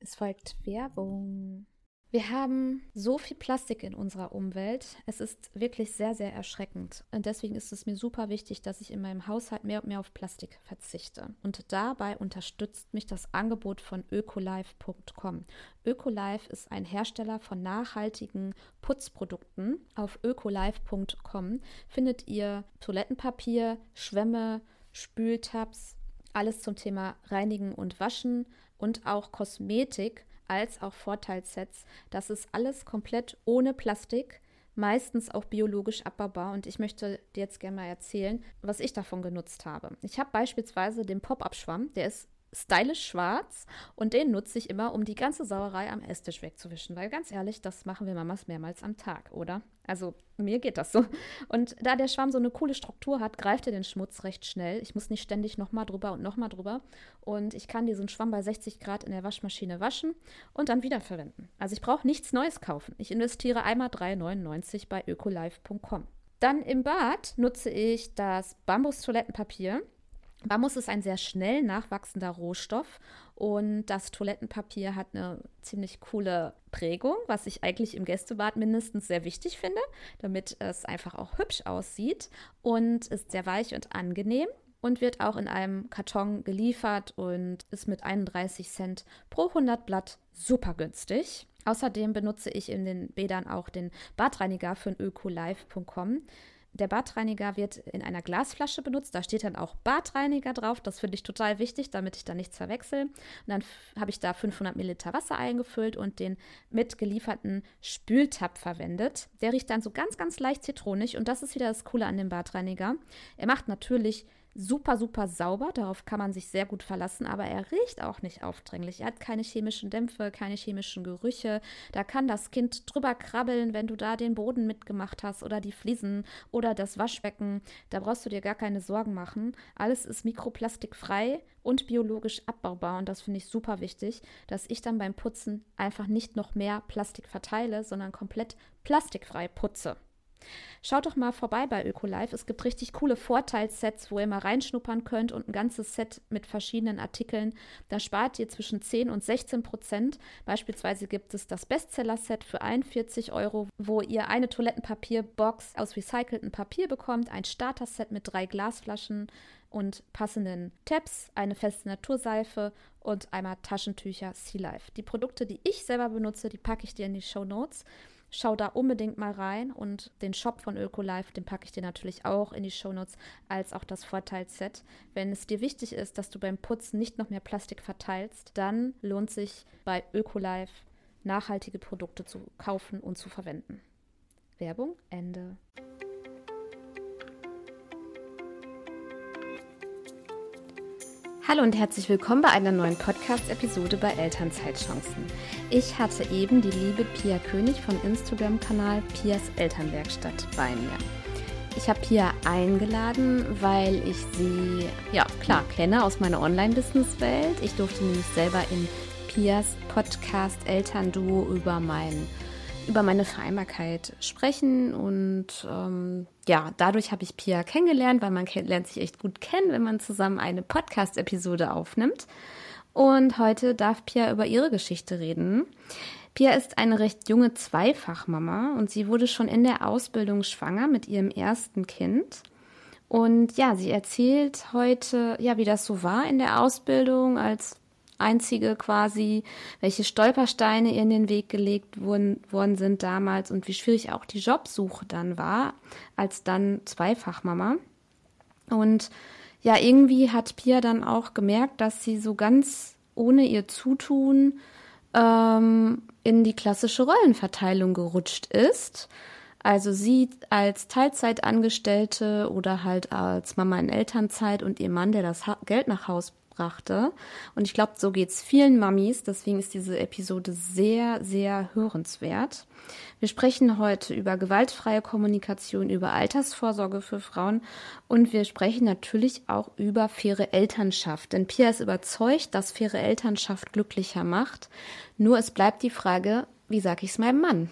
Es folgt Werbung. Wir haben so viel Plastik in unserer Umwelt. Es ist wirklich sehr, sehr erschreckend. Und deswegen ist es mir super wichtig, dass ich in meinem Haushalt mehr und mehr auf Plastik verzichte. Und dabei unterstützt mich das Angebot von ökolife.com. Ökolife ist ein Hersteller von nachhaltigen Putzprodukten. Auf ökolife.com findet ihr Toilettenpapier, Schwämme, Spültabs, alles zum Thema Reinigen und Waschen und auch Kosmetik als auch Vorteilssets. Das ist alles komplett ohne Plastik, meistens auch biologisch abbaubar. Und ich möchte dir jetzt gerne mal erzählen, was ich davon genutzt habe. Ich habe beispielsweise den Pop-Up-Schwamm, der ist stylisch schwarz und den nutze ich immer, um die ganze Sauerei am Esstisch wegzuwischen. Weil ganz ehrlich, das machen wir Mamas mehrmals am Tag, oder? Also mir geht das so. Und da der Schwamm so eine coole Struktur hat, greift er den Schmutz recht schnell. Ich muss nicht ständig nochmal drüber und nochmal drüber. Und ich kann diesen Schwamm bei 60 Grad in der Waschmaschine waschen und dann wiederverwenden. Also ich brauche nichts Neues kaufen. Ich investiere einmal 3,99 bei ökolife.com. Dann im Bad nutze ich das Bambus-Toilettenpapier. Bambus ist ein sehr schnell nachwachsender Rohstoff und das Toilettenpapier hat eine ziemlich coole Prägung, was ich eigentlich im Gästebad mindestens sehr wichtig finde, damit es einfach auch hübsch aussieht und ist sehr weich und angenehm und wird auch in einem Karton geliefert und ist mit 31 Cent pro 100 Blatt super günstig. Außerdem benutze ich in den Bädern auch den Badreiniger von ökolife.com. Der Badreiniger wird in einer Glasflasche benutzt. Da steht dann auch Badreiniger drauf. Das finde ich total wichtig, damit ich da nichts verwechsel. Und dann habe ich da 500 Milliliter Wasser eingefüllt und den mitgelieferten Spültab verwendet. Der riecht dann so ganz, ganz leicht zitronig. Und das ist wieder das Coole an dem Badreiniger. Er macht natürlich super, super sauber. Darauf kann man sich sehr gut verlassen, aber er riecht auch nicht aufdringlich. Er hat keine chemischen Dämpfe, keine chemischen Gerüche. Da kann das Kind drüber krabbeln, wenn du da den Boden mitgemacht hast oder die Fliesen oder das Waschbecken. Da brauchst du dir gar keine Sorgen machen. Alles ist mikroplastikfrei und biologisch abbaubar und das finde ich super wichtig, dass ich dann beim Putzen einfach nicht noch mehr Plastik verteile, sondern komplett plastikfrei putze. Schaut doch mal vorbei bei Ökolife. Es gibt richtig coole Vorteilssets, wo ihr mal reinschnuppern könnt und ein ganzes Set mit verschiedenen Artikeln. Da spart ihr zwischen 10 und 16 Prozent. Beispielsweise gibt es das Bestseller-Set für 41 Euro, wo ihr eine Toilettenpapierbox aus recyceltem Papier bekommt, ein Starter-Set mit drei Glasflaschen und passenden Tabs, eine feste Naturseife und einmal Taschentücher Sea Life. Die Produkte, die ich selber benutze, die packe ich dir in die Show Notes. Schau da unbedingt mal rein und den Shop von Ökolife, den packe ich dir natürlich auch in die Shownotes, als auch das Vorteilsset. Wenn es dir wichtig ist, dass du beim Putzen nicht noch mehr Plastik verteilst, dann lohnt sich bei Ökolife nachhaltige Produkte zu kaufen und zu verwenden. Werbung Ende. Hallo und herzlich willkommen bei einer neuen Podcast-Episode bei Elternzeitchancen. Ich hatte eben die liebe Pia König vom Instagram-Kanal Pias Elternwerkstatt bei mir. Ich habe Pia eingeladen, weil ich sie, ja klar, kenne aus meiner Online-Business-Welt. Ich durfte nämlich selber in Pias Podcast Elternduo über mein über meine Vereinbarkeit sprechen und ähm, ja, dadurch habe ich Pia kennengelernt, weil man lernt sich echt gut kennen, wenn man zusammen eine Podcast-Episode aufnimmt. Und heute darf Pia über ihre Geschichte reden. Pia ist eine recht junge Zweifachmama und sie wurde schon in der Ausbildung schwanger mit ihrem ersten Kind. Und ja, sie erzählt heute, ja, wie das so war in der Ausbildung als einzige quasi, welche Stolpersteine ihr in den Weg gelegt wurden, worden sind damals und wie schwierig auch die Jobsuche dann war, als dann Zweifachmama. Und ja, irgendwie hat Pia dann auch gemerkt, dass sie so ganz ohne ihr Zutun ähm, in die klassische Rollenverteilung gerutscht ist. Also sie als Teilzeitangestellte oder halt als Mama in Elternzeit und ihr Mann, der das Geld nach Haus brachte. Und ich glaube, so geht es vielen Mamis. Deswegen ist diese Episode sehr, sehr hörenswert. Wir sprechen heute über gewaltfreie Kommunikation, über Altersvorsorge für Frauen und wir sprechen natürlich auch über faire Elternschaft. Denn Pia ist überzeugt, dass faire Elternschaft glücklicher macht. Nur es bleibt die Frage, wie sage ich es meinem Mann?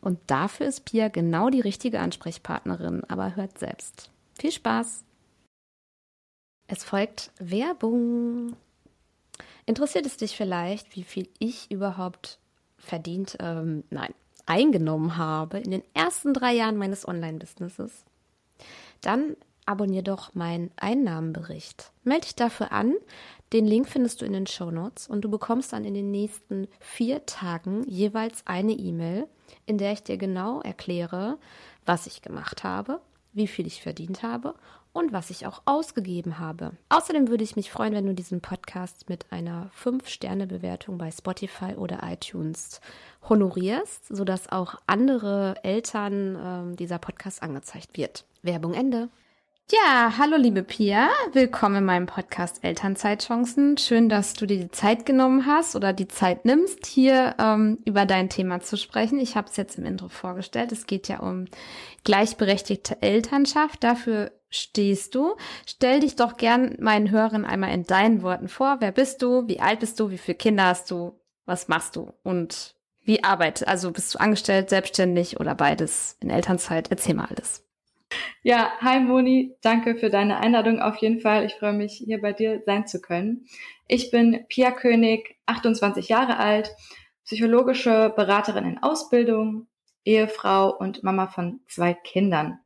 Und dafür ist Pia genau die richtige Ansprechpartnerin, aber hört selbst. Viel Spaß! Es folgt Werbung. Interessiert es dich vielleicht, wie viel ich überhaupt verdient, ähm, nein, eingenommen habe in den ersten drei Jahren meines Online-Businesses? Dann abonnier doch meinen Einnahmenbericht. Melde dich dafür an. Den Link findest du in den Show Notes und du bekommst dann in den nächsten vier Tagen jeweils eine E-Mail, in der ich dir genau erkläre, was ich gemacht habe, wie viel ich verdient habe und was ich auch ausgegeben habe. Außerdem würde ich mich freuen, wenn du diesen Podcast mit einer 5-Sterne-Bewertung bei Spotify oder iTunes honorierst, sodass auch andere Eltern äh, dieser Podcast angezeigt wird. Werbung Ende. Ja, hallo liebe Pia, willkommen in meinem Podcast Elternzeitchancen. Schön, dass du dir die Zeit genommen hast oder die Zeit nimmst, hier ähm, über dein Thema zu sprechen. Ich habe es jetzt im Intro vorgestellt. Es geht ja um gleichberechtigte Elternschaft. Dafür stehst du. Stell dich doch gern meinen Hörern einmal in deinen Worten vor. Wer bist du? Wie alt bist du? Wie viele Kinder hast du? Was machst du? Und wie arbeitest? Also bist du angestellt, selbstständig oder beides in Elternzeit? Erzähl mal alles. Ja, hi Moni, danke für deine Einladung auf jeden Fall. Ich freue mich, hier bei dir sein zu können. Ich bin Pia König, 28 Jahre alt, psychologische Beraterin in Ausbildung, Ehefrau und Mama von zwei Kindern.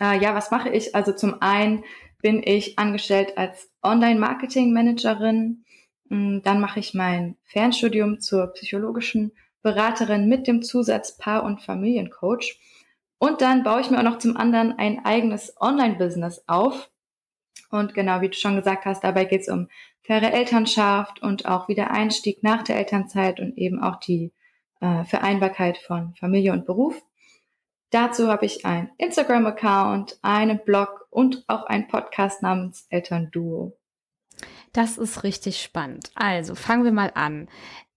Äh, ja, was mache ich? Also zum einen bin ich angestellt als Online-Marketing-Managerin. Mm, dann mache ich mein Fernstudium zur psychologischen Beraterin mit dem Zusatz Paar- und Familiencoach. Und dann baue ich mir auch noch zum anderen ein eigenes Online-Business auf. Und genau, wie du schon gesagt hast, dabei geht es um faire Elternschaft und auch wieder Einstieg nach der Elternzeit und eben auch die äh, Vereinbarkeit von Familie und Beruf. Dazu habe ich einen Instagram-Account, einen Blog und auch einen Podcast namens Elternduo. Das ist richtig spannend. Also fangen wir mal an.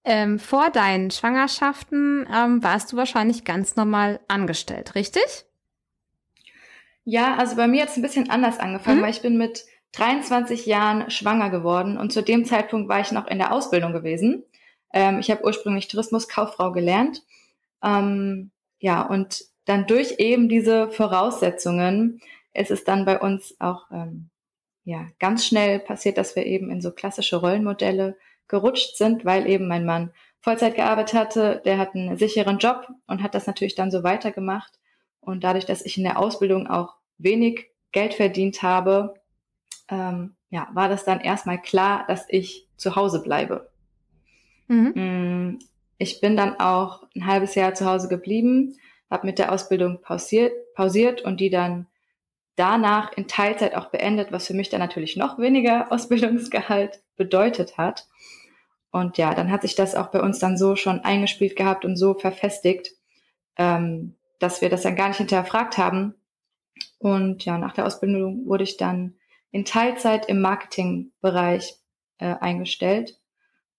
Ähm, vor deinen Schwangerschaften ähm, warst du wahrscheinlich ganz normal angestellt, richtig? Ja, also bei mir hat es ein bisschen anders angefangen, mhm. weil ich bin mit 23 Jahren schwanger geworden und zu dem Zeitpunkt war ich noch in der Ausbildung gewesen. Ähm, ich habe ursprünglich Tourismuskauffrau gelernt. Ähm, ja, und dann durch eben diese Voraussetzungen ist es dann bei uns auch ähm, ja ganz schnell passiert, dass wir eben in so klassische Rollenmodelle gerutscht sind, weil eben mein Mann Vollzeit gearbeitet hatte, der hat einen sicheren Job und hat das natürlich dann so weitergemacht. Und dadurch, dass ich in der Ausbildung auch wenig Geld verdient habe, ähm, ja, war das dann erstmal klar, dass ich zu Hause bleibe. Mhm. Mm, ich bin dann auch ein halbes Jahr zu Hause geblieben, habe mit der Ausbildung pausiert, pausiert und die dann danach in Teilzeit auch beendet, was für mich dann natürlich noch weniger Ausbildungsgehalt bedeutet hat. Und ja, dann hat sich das auch bei uns dann so schon eingespielt gehabt und so verfestigt, ähm, dass wir das dann gar nicht hinterfragt haben. Und ja, nach der Ausbildung wurde ich dann in Teilzeit im Marketingbereich äh, eingestellt.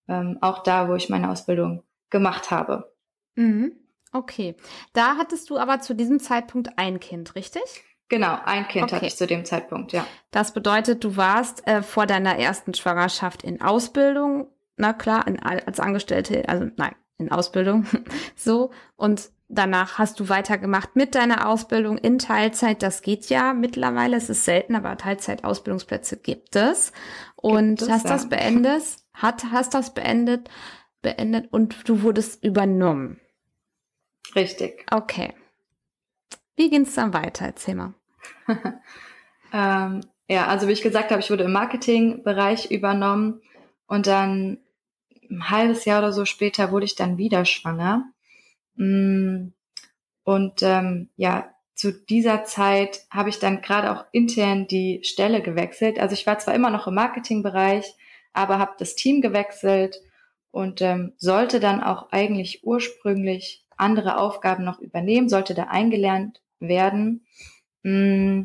Ähm, auch da, wo ich meine Ausbildung gemacht habe. Mhm. Okay. Da hattest du aber zu diesem Zeitpunkt ein Kind, richtig? Genau, ein Kind okay. hatte ich zu dem Zeitpunkt, ja. Das bedeutet, du warst äh, vor deiner ersten Schwangerschaft in Ausbildung na klar, in, als Angestellte, also nein, in Ausbildung, so. Und danach hast du weitergemacht mit deiner Ausbildung in Teilzeit. Das geht ja mittlerweile. Es ist selten, aber Teilzeit-Ausbildungsplätze gibt es. Und gibt es, hast ja. das beendet, hat, hast das beendet, beendet und du wurdest übernommen. Richtig. Okay. Wie ging es dann weiter? Erzähl mal. ähm, ja, also wie ich gesagt habe, ich wurde im Marketingbereich übernommen und dann ein halbes Jahr oder so später wurde ich dann wieder schwanger. Mm, und ähm, ja, zu dieser Zeit habe ich dann gerade auch intern die Stelle gewechselt. Also ich war zwar immer noch im Marketingbereich, aber habe das Team gewechselt und ähm, sollte dann auch eigentlich ursprünglich andere Aufgaben noch übernehmen, sollte da eingelernt werden. Mm,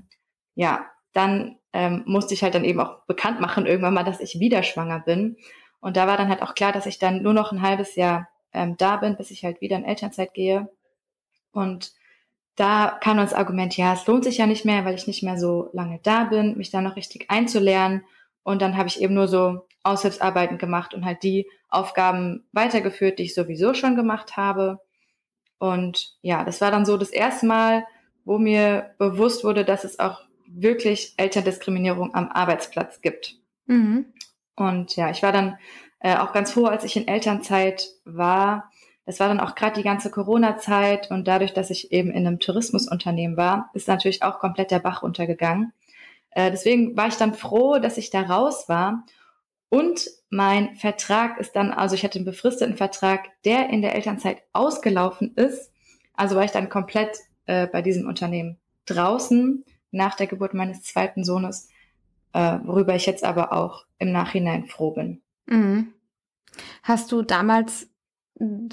ja, dann ähm, musste ich halt dann eben auch bekannt machen irgendwann mal, dass ich wieder schwanger bin. Und da war dann halt auch klar, dass ich dann nur noch ein halbes Jahr ähm, da bin, bis ich halt wieder in Elternzeit gehe. Und da kam dann das Argument, ja, es lohnt sich ja nicht mehr, weil ich nicht mehr so lange da bin, mich da noch richtig einzulernen. Und dann habe ich eben nur so Aushilfsarbeiten gemacht und halt die Aufgaben weitergeführt, die ich sowieso schon gemacht habe. Und ja, das war dann so das erste Mal, wo mir bewusst wurde, dass es auch wirklich Elterndiskriminierung am Arbeitsplatz gibt. Mhm. Und ja, ich war dann äh, auch ganz froh, als ich in Elternzeit war. Das war dann auch gerade die ganze Corona-Zeit und dadurch, dass ich eben in einem Tourismusunternehmen war, ist natürlich auch komplett der Bach runtergegangen. Äh, deswegen war ich dann froh, dass ich da raus war. Und mein Vertrag ist dann, also ich hatte einen befristeten Vertrag, der in der Elternzeit ausgelaufen ist. Also war ich dann komplett äh, bei diesem Unternehmen draußen nach der Geburt meines zweiten Sohnes, äh, worüber ich jetzt aber auch im Nachhinein froh bin. Mhm. Hast du damals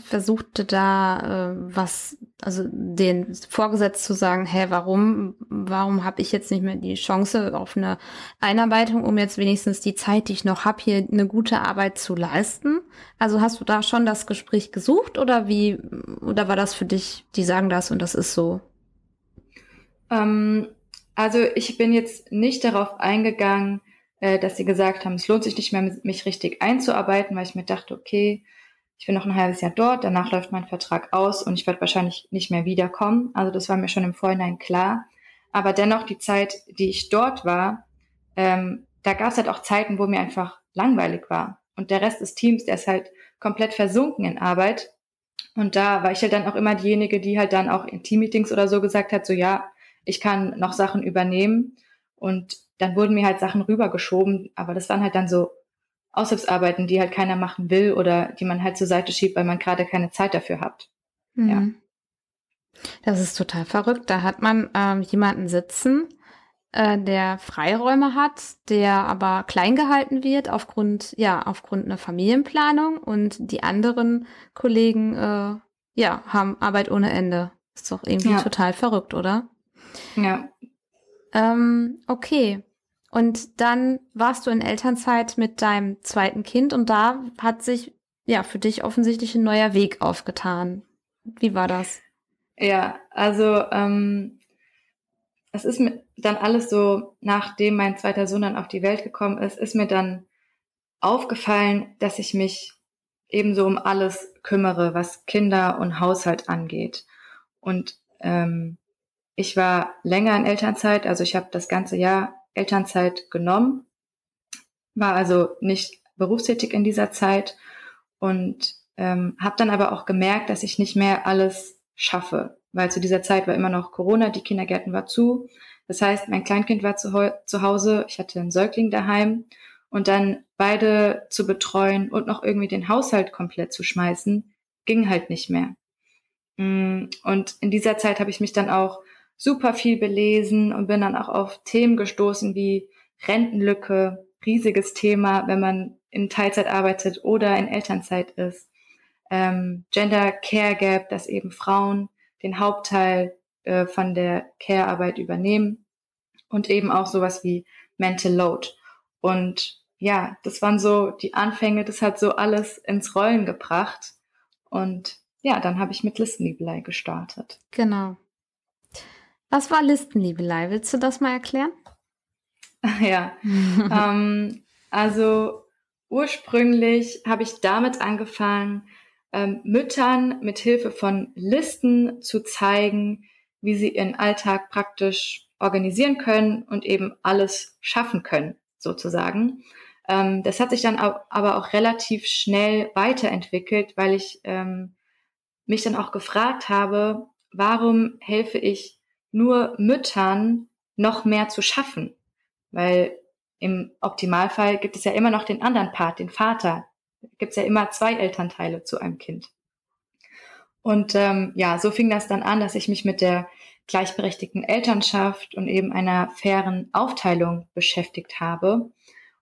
versuchte da äh, was, also den Vorgesetzten zu sagen, hä, warum, warum habe ich jetzt nicht mehr die Chance auf eine Einarbeitung, um jetzt wenigstens die Zeit, die ich noch habe, hier eine gute Arbeit zu leisten? Also hast du da schon das Gespräch gesucht oder wie, oder war das für dich, die sagen das und das ist so? Ähm, also ich bin jetzt nicht darauf eingegangen, äh, dass sie gesagt haben, es lohnt sich nicht mehr, mich richtig einzuarbeiten, weil ich mir dachte, okay, ich bin noch ein halbes Jahr dort, danach läuft mein Vertrag aus und ich werde wahrscheinlich nicht mehr wiederkommen. Also das war mir schon im Vorhinein klar. Aber dennoch die Zeit, die ich dort war, ähm, da gab es halt auch Zeiten, wo mir einfach langweilig war. Und der Rest des Teams, der ist halt komplett versunken in Arbeit. Und da war ich halt dann auch immer diejenige, die halt dann auch in Teammeetings oder so gesagt hat, so ja, ich kann noch Sachen übernehmen. Und dann wurden mir halt Sachen rübergeschoben, aber das waren halt dann so Aushilfsarbeiten, die halt keiner machen will oder die man halt zur Seite schiebt, weil man gerade keine Zeit dafür hat. Mhm. Ja. Das ist total verrückt. Da hat man ähm, jemanden sitzen, äh, der Freiräume hat, der aber klein gehalten wird aufgrund, ja, aufgrund einer Familienplanung und die anderen Kollegen, äh, ja, haben Arbeit ohne Ende. Ist doch irgendwie ja. total verrückt, oder? Ja. Ähm, okay. Und dann warst du in Elternzeit mit deinem zweiten Kind und da hat sich ja für dich offensichtlich ein neuer Weg aufgetan. Wie war das? Ja, also ähm, es ist mir dann alles so, nachdem mein zweiter Sohn dann auf die Welt gekommen ist, ist mir dann aufgefallen, dass ich mich ebenso um alles kümmere, was Kinder und Haushalt angeht. Und ähm, ich war länger in Elternzeit, also ich habe das ganze Jahr Elternzeit genommen, war also nicht berufstätig in dieser Zeit und ähm, habe dann aber auch gemerkt, dass ich nicht mehr alles schaffe, weil zu dieser Zeit war immer noch Corona, die Kindergärten war zu. Das heißt, mein Kleinkind war zu, zu Hause, ich hatte einen Säugling daheim und dann beide zu betreuen und noch irgendwie den Haushalt komplett zu schmeißen, ging halt nicht mehr. Mm, und in dieser Zeit habe ich mich dann auch super viel belesen und bin dann auch auf Themen gestoßen wie Rentenlücke, riesiges Thema, wenn man in Teilzeit arbeitet oder in Elternzeit ist. Ähm, Gender Care Gap, dass eben Frauen den Hauptteil äh, von der Care-Arbeit übernehmen und eben auch sowas wie Mental Load. Und ja, das waren so die Anfänge, das hat so alles ins Rollen gebracht. Und ja, dann habe ich mit Listenliebelei gestartet. Genau. Was war Listenliebelei? Willst du das mal erklären? Ja, ähm, also ursprünglich habe ich damit angefangen, ähm, Müttern mit Hilfe von Listen zu zeigen, wie sie ihren Alltag praktisch organisieren können und eben alles schaffen können, sozusagen. Ähm, das hat sich dann aber auch relativ schnell weiterentwickelt, weil ich ähm, mich dann auch gefragt habe, warum helfe ich nur Müttern noch mehr zu schaffen. Weil im Optimalfall gibt es ja immer noch den anderen Part, den Vater. Gibt es ja immer zwei Elternteile zu einem Kind. Und ähm, ja, so fing das dann an, dass ich mich mit der gleichberechtigten Elternschaft und eben einer fairen Aufteilung beschäftigt habe.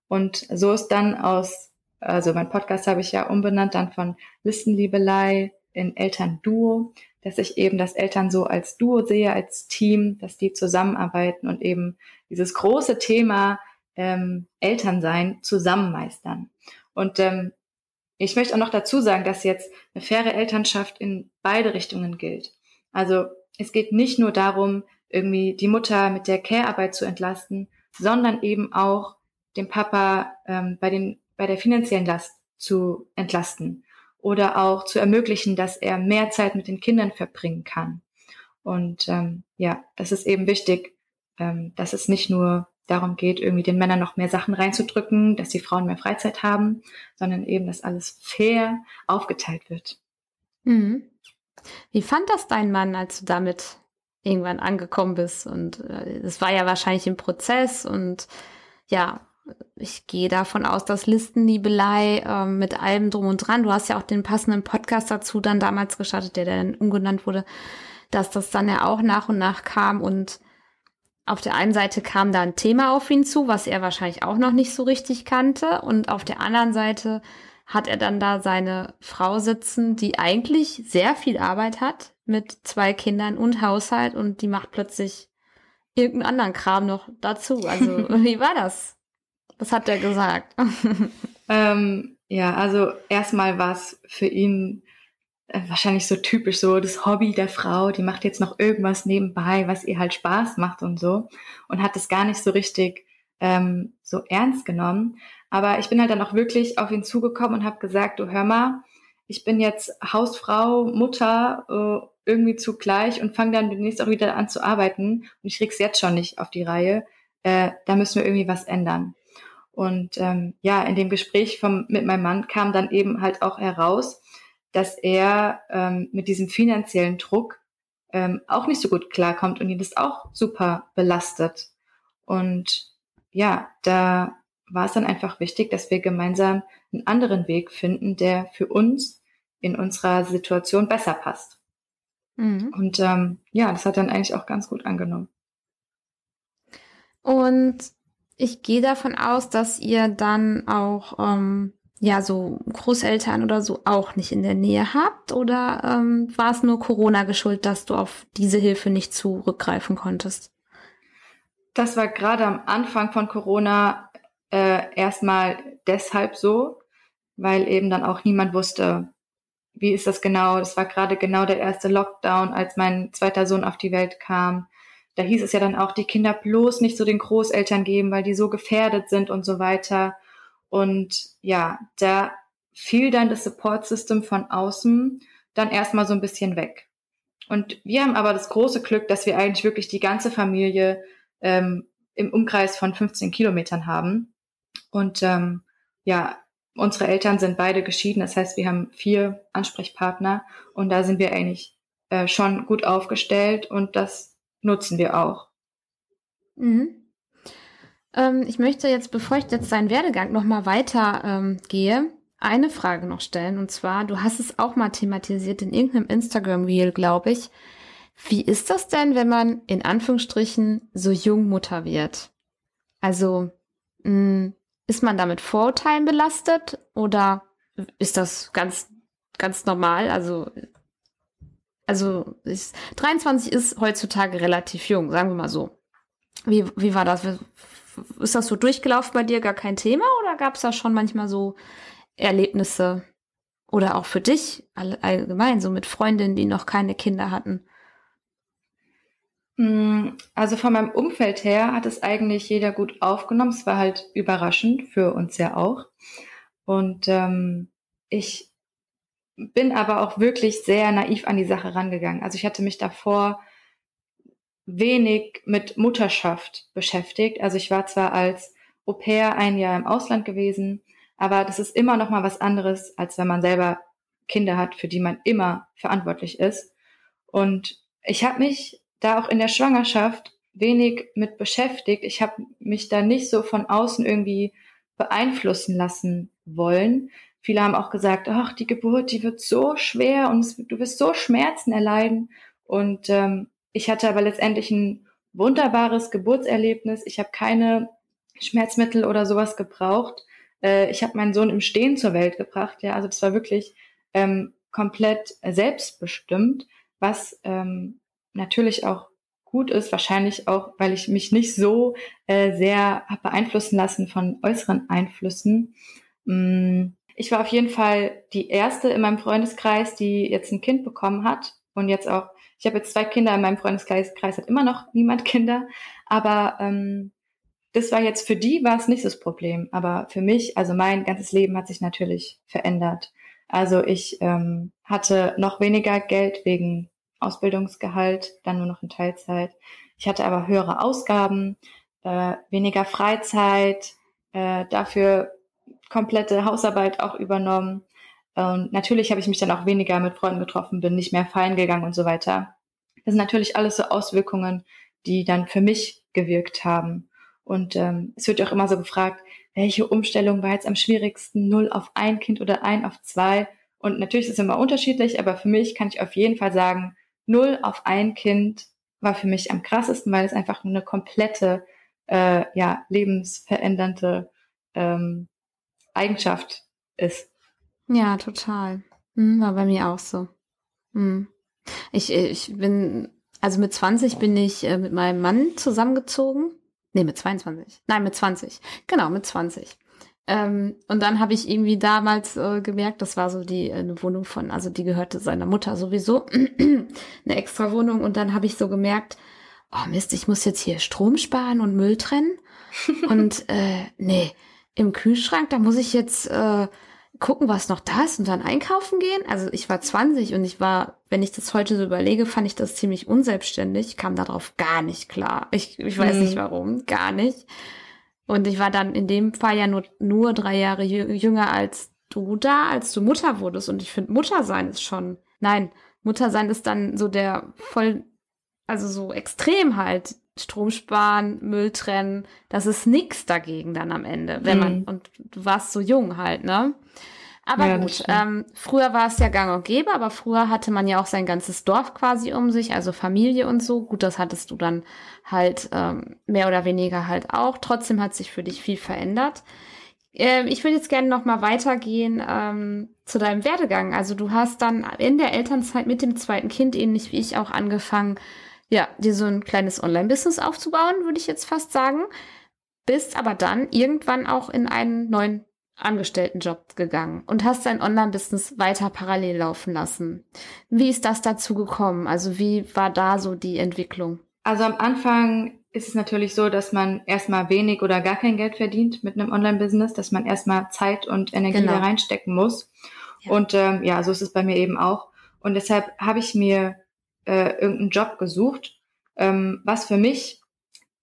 Und so ist dann aus, also mein Podcast habe ich ja umbenannt, dann von Listenliebelei in Elternduo, dass ich eben das Eltern so als Duo sehe, als Team, dass die zusammenarbeiten und eben dieses große Thema ähm, Elternsein zusammen meistern. Und ähm, ich möchte auch noch dazu sagen, dass jetzt eine faire Elternschaft in beide Richtungen gilt. Also es geht nicht nur darum, irgendwie die Mutter mit der Care-Arbeit zu entlasten, sondern eben auch den Papa ähm, bei, den, bei der finanziellen Last zu entlasten oder auch zu ermöglichen, dass er mehr Zeit mit den Kindern verbringen kann. Und ähm, ja, das ist eben wichtig, ähm, dass es nicht nur darum geht, irgendwie den Männern noch mehr Sachen reinzudrücken, dass die Frauen mehr Freizeit haben, sondern eben, dass alles fair aufgeteilt wird. Mhm. Wie fand das dein Mann, als du damit irgendwann angekommen bist? Und es äh, war ja wahrscheinlich im Prozess und ja, ich gehe davon aus, dass Listenliebelei äh, mit allem drum und dran, du hast ja auch den passenden Podcast dazu dann damals gestartet, der dann umgenannt wurde, dass das dann ja auch nach und nach kam und auf der einen Seite kam da ein Thema auf ihn zu, was er wahrscheinlich auch noch nicht so richtig kannte und auf der anderen Seite hat er dann da seine Frau sitzen, die eigentlich sehr viel Arbeit hat mit zwei Kindern und Haushalt und die macht plötzlich irgendeinen anderen Kram noch dazu. Also wie war das? Was hat er gesagt? ähm, ja, also erstmal war es für ihn äh, wahrscheinlich so typisch so das Hobby der Frau, die macht jetzt noch irgendwas nebenbei, was ihr halt Spaß macht und so und hat es gar nicht so richtig ähm, so ernst genommen. Aber ich bin halt dann auch wirklich auf ihn zugekommen und habe gesagt, du hör mal, ich bin jetzt Hausfrau, Mutter, äh, irgendwie zugleich und fange dann demnächst auch wieder an zu arbeiten und ich krieg's jetzt schon nicht auf die Reihe. Äh, da müssen wir irgendwie was ändern. Und ähm, ja, in dem Gespräch vom, mit meinem Mann kam dann eben halt auch heraus, dass er ähm, mit diesem finanziellen Druck ähm, auch nicht so gut klarkommt und ihn das auch super belastet. Und ja, da war es dann einfach wichtig, dass wir gemeinsam einen anderen Weg finden, der für uns in unserer Situation besser passt. Mhm. Und ähm, ja, das hat dann eigentlich auch ganz gut angenommen. Und ich gehe davon aus, dass ihr dann auch ähm, ja so Großeltern oder so auch nicht in der Nähe habt oder ähm, war es nur Corona geschuld, dass du auf diese Hilfe nicht zurückgreifen konntest? Das war gerade am Anfang von Corona äh, erstmal deshalb so, weil eben dann auch niemand wusste, wie ist das genau. Das war gerade genau der erste Lockdown, als mein zweiter Sohn auf die Welt kam da hieß es ja dann auch, die Kinder bloß nicht so den Großeltern geben, weil die so gefährdet sind und so weiter. Und ja, da fiel dann das Support System von außen dann erstmal so ein bisschen weg. Und wir haben aber das große Glück, dass wir eigentlich wirklich die ganze Familie ähm, im Umkreis von 15 Kilometern haben. Und ähm, ja, unsere Eltern sind beide geschieden. Das heißt, wir haben vier Ansprechpartner und da sind wir eigentlich äh, schon gut aufgestellt und das nutzen wir auch. Mhm. Ähm, ich möchte jetzt, bevor ich jetzt deinen Werdegang nochmal weiter ähm, gehe, eine Frage noch stellen. Und zwar, du hast es auch mal thematisiert in irgendeinem Instagram-Reel, glaube ich. Wie ist das denn, wenn man in Anführungsstrichen so jung Mutter wird? Also, mh, ist man damit Vorurteilen belastet oder ist das ganz, ganz normal? Also also ist, 23 ist heutzutage relativ jung, sagen wir mal so. Wie, wie war das? Ist das so durchgelaufen bei dir, gar kein Thema oder gab es da schon manchmal so Erlebnisse oder auch für dich allgemein, so mit Freundinnen, die noch keine Kinder hatten? Hm, also von meinem Umfeld her hat es eigentlich jeder gut aufgenommen. Es war halt überraschend für uns ja auch. Und ähm, ich bin aber auch wirklich sehr naiv an die Sache rangegangen. Also ich hatte mich davor wenig mit Mutterschaft beschäftigt. Also ich war zwar als Au pair ein Jahr im Ausland gewesen, aber das ist immer noch mal was anderes, als wenn man selber Kinder hat, für die man immer verantwortlich ist. Und ich habe mich da auch in der Schwangerschaft wenig mit beschäftigt. Ich habe mich da nicht so von außen irgendwie beeinflussen lassen wollen, Viele haben auch gesagt, ach, die Geburt, die wird so schwer und du wirst so Schmerzen erleiden. Und ähm, ich hatte aber letztendlich ein wunderbares Geburtserlebnis. Ich habe keine Schmerzmittel oder sowas gebraucht. Äh, ich habe meinen Sohn im Stehen zur Welt gebracht. Ja, also das war wirklich ähm, komplett selbstbestimmt, was ähm, natürlich auch gut ist, wahrscheinlich auch, weil ich mich nicht so äh, sehr beeinflussen lassen von äußeren Einflüssen. Mm, ich war auf jeden Fall die erste in meinem Freundeskreis, die jetzt ein Kind bekommen hat und jetzt auch, ich habe jetzt zwei Kinder in meinem Freundeskreis, Kreis hat immer noch niemand Kinder, aber ähm, das war jetzt für die war es nicht das Problem, aber für mich, also mein ganzes Leben hat sich natürlich verändert. Also ich ähm, hatte noch weniger Geld wegen Ausbildungsgehalt, dann nur noch in Teilzeit. Ich hatte aber höhere Ausgaben. äh, weniger Freizeit, äh, dafür komplette Hausarbeit auch übernommen. Und natürlich habe ich mich dann auch weniger mit Freunden getroffen, bin nicht mehr feiern gegangen und so weiter. Das sind natürlich alles so Auswirkungen, die dann für mich gewirkt haben. Und ähm, es wird ja auch immer so gefragt, welche Umstellung war jetzt am schwierigsten, null auf ein Kind oder ein auf zwei? Und natürlich ist es immer unterschiedlich, aber für mich kann ich auf jeden Fall sagen, null auf ein Kind war für mich am krassesten, weil es einfach eine komplette, äh, ja, lebensverändernde ähm, Eigenschaft ist. Ja, total. Hm, war bei mir auch so. Hm. Ich, ich bin, also mit 20 bin ich äh, mit meinem Mann zusammengezogen. Nee, mit 22. Nein, mit 20. Genau, mit 20. Ähm, und dann habe ich irgendwie damals äh, gemerkt, das war so die äh, eine Wohnung von, also die gehörte seiner Mutter sowieso, eine extra Wohnung. Und dann habe ich so gemerkt, oh Mist, ich muss jetzt hier Strom sparen und Müll trennen. und äh, nee, im Kühlschrank, da muss ich jetzt äh, gucken, was noch da ist und dann einkaufen gehen. Also ich war 20 und ich war, wenn ich das heute so überlege, fand ich das ziemlich unselbstständig, kam darauf gar nicht klar. Ich, ich weiß mhm. nicht warum, gar nicht. Und ich war dann in dem Fall ja nur, nur drei Jahre jünger als du da, als du Mutter wurdest. Und ich finde, Mutter sein ist schon, nein, Mutter sein ist dann so der voll, also so extrem halt. Strom sparen, Müll trennen, das ist nix dagegen dann am Ende, wenn man, mhm. und du warst so jung halt, ne? Aber ja, gut, ähm, früher war es ja gang und gäbe, aber früher hatte man ja auch sein ganzes Dorf quasi um sich, also Familie und so. Gut, das hattest du dann halt ähm, mehr oder weniger halt auch. Trotzdem hat sich für dich viel verändert. Ähm, ich würde jetzt gerne noch mal weitergehen ähm, zu deinem Werdegang. Also du hast dann in der Elternzeit mit dem zweiten Kind, ähnlich wie ich auch, angefangen, ja, dir so ein kleines Online-Business aufzubauen, würde ich jetzt fast sagen. Bist aber dann irgendwann auch in einen neuen Angestelltenjob gegangen und hast dein Online-Business weiter parallel laufen lassen. Wie ist das dazu gekommen? Also wie war da so die Entwicklung? Also am Anfang ist es natürlich so, dass man erstmal wenig oder gar kein Geld verdient mit einem Online-Business, dass man erstmal Zeit und Energie genau. da reinstecken muss. Ja. Und ähm, ja, so ist es bei mir eben auch. Und deshalb habe ich mir äh, irgendeinen Job gesucht, ähm, was für mich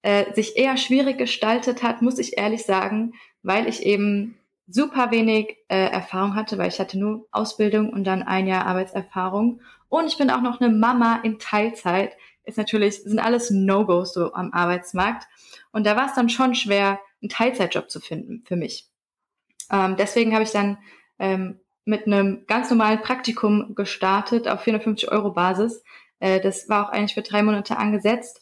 äh, sich eher schwierig gestaltet hat, muss ich ehrlich sagen, weil ich eben super wenig äh, Erfahrung hatte, weil ich hatte nur Ausbildung und dann ein Jahr Arbeitserfahrung. Und ich bin auch noch eine Mama in Teilzeit. Ist natürlich, sind alles No-Gos so am Arbeitsmarkt. Und da war es dann schon schwer, einen Teilzeitjob zu finden für mich. Ähm, deswegen habe ich dann ähm, mit einem ganz normalen Praktikum gestartet auf 450 Euro Basis. Äh, das war auch eigentlich für drei Monate angesetzt.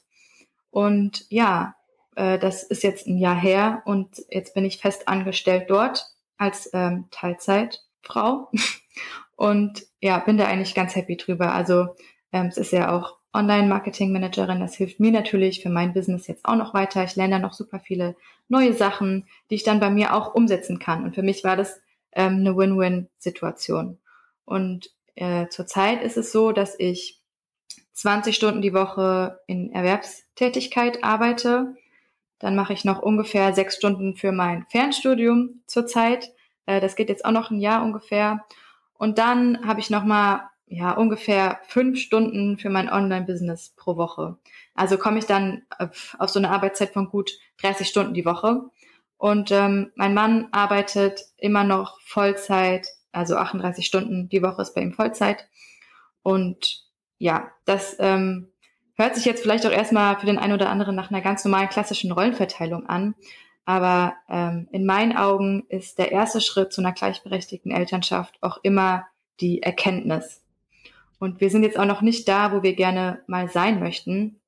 Und ja, äh, das ist jetzt ein Jahr her und jetzt bin ich fest angestellt dort als ähm, Teilzeitfrau und ja, bin da eigentlich ganz happy drüber. Also ähm, es ist ja auch Online-Marketing-Managerin. Das hilft mir natürlich für mein Business jetzt auch noch weiter. Ich lerne da noch super viele neue Sachen, die ich dann bei mir auch umsetzen kann. Und für mich war das ähm, eine Win-Win-Situation. Und äh, zurzeit ist es so, dass ich 20 Stunden die Woche in Erwerbstätigkeit arbeite dann mache ich noch ungefähr sechs Stunden für mein Fernstudium zurzeit. Äh, das geht jetzt auch noch ein Jahr ungefähr. Und dann habe ich noch mal ja ungefähr fünf Stunden für mein Online-Business pro Woche. Also komme ich dann auf, auf, so eine Arbeitszeit von gut 30 Stunden die Woche. Und ähm, mein Mann arbeitet immer noch Vollzeit, also 38 Stunden die Woche ist bei ihm Vollzeit. Und ja, das ähm, Hört sich jetzt vielleicht auch erstmal für den einen oder anderen nach einer ganz normalen klassischen Rollenverteilung an. Aber ähm, in meinen Augen ist der erste Schritt zu einer gleichberechtigten Elternschaft auch immer die Erkenntnis. Und wir sind jetzt auch noch nicht da, wo wir gerne mal sein möchten.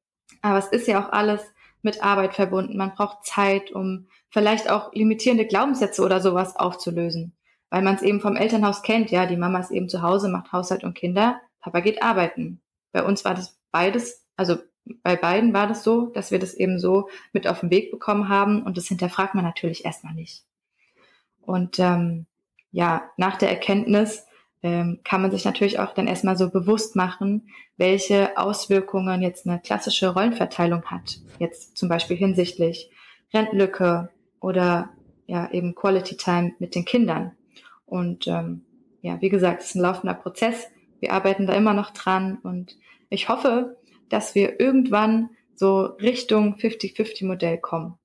Aber es ist ja auch alles mit Arbeit verbunden. Man braucht Zeit, um vielleicht auch limitierende Glaubenssätze oder sowas aufzulösen. Weil man es eben vom Elternhaus kennt, ja, die Mama ist eben zu Hause, macht Haushalt und Kinder, Papa geht arbeiten. Bei uns war das beides also bei beiden war das so, dass wir das eben so mit auf den Weg bekommen haben und das hinterfragt man natürlich erstmal nicht. Und ähm, ja, nach der Erkenntnis ähm, kann man sich natürlich auch dann erstmal so bewusst machen, welche Auswirkungen jetzt eine klassische Rollenverteilung hat. Jetzt zum Beispiel hinsichtlich Rentenlücke oder ja eben Quality Time mit den Kindern. Und ähm, ja, wie gesagt, es ist ein laufender Prozess. Wir arbeiten da immer noch dran und ich hoffe, dass wir irgendwann so Richtung 50-50-Modell kommen?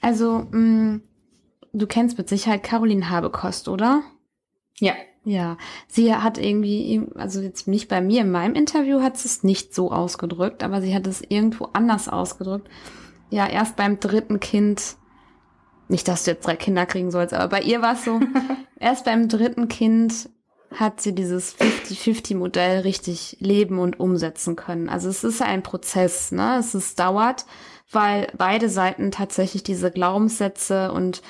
Also, mh, mm, du kennst mit Sicherheit Caroline Habekost, oder? Ja. Ja, sie hat irgendwie, also jetzt nicht bei mir, in meinem Interview hat sie es nicht so ausgedrückt, aber sie hat es irgendwo anders ausgedrückt. Ja, erst beim dritten Kind, nicht, dass du jetzt drei Kinder kriegen sollst, aber bei ihr war es so, erst beim dritten Kind hat sie dieses 50-50-Modell richtig leben und umsetzen können. Also es ist ein Prozess, ne? Es ist, dauert, weil beide Seiten tatsächlich diese Glaubenssätze und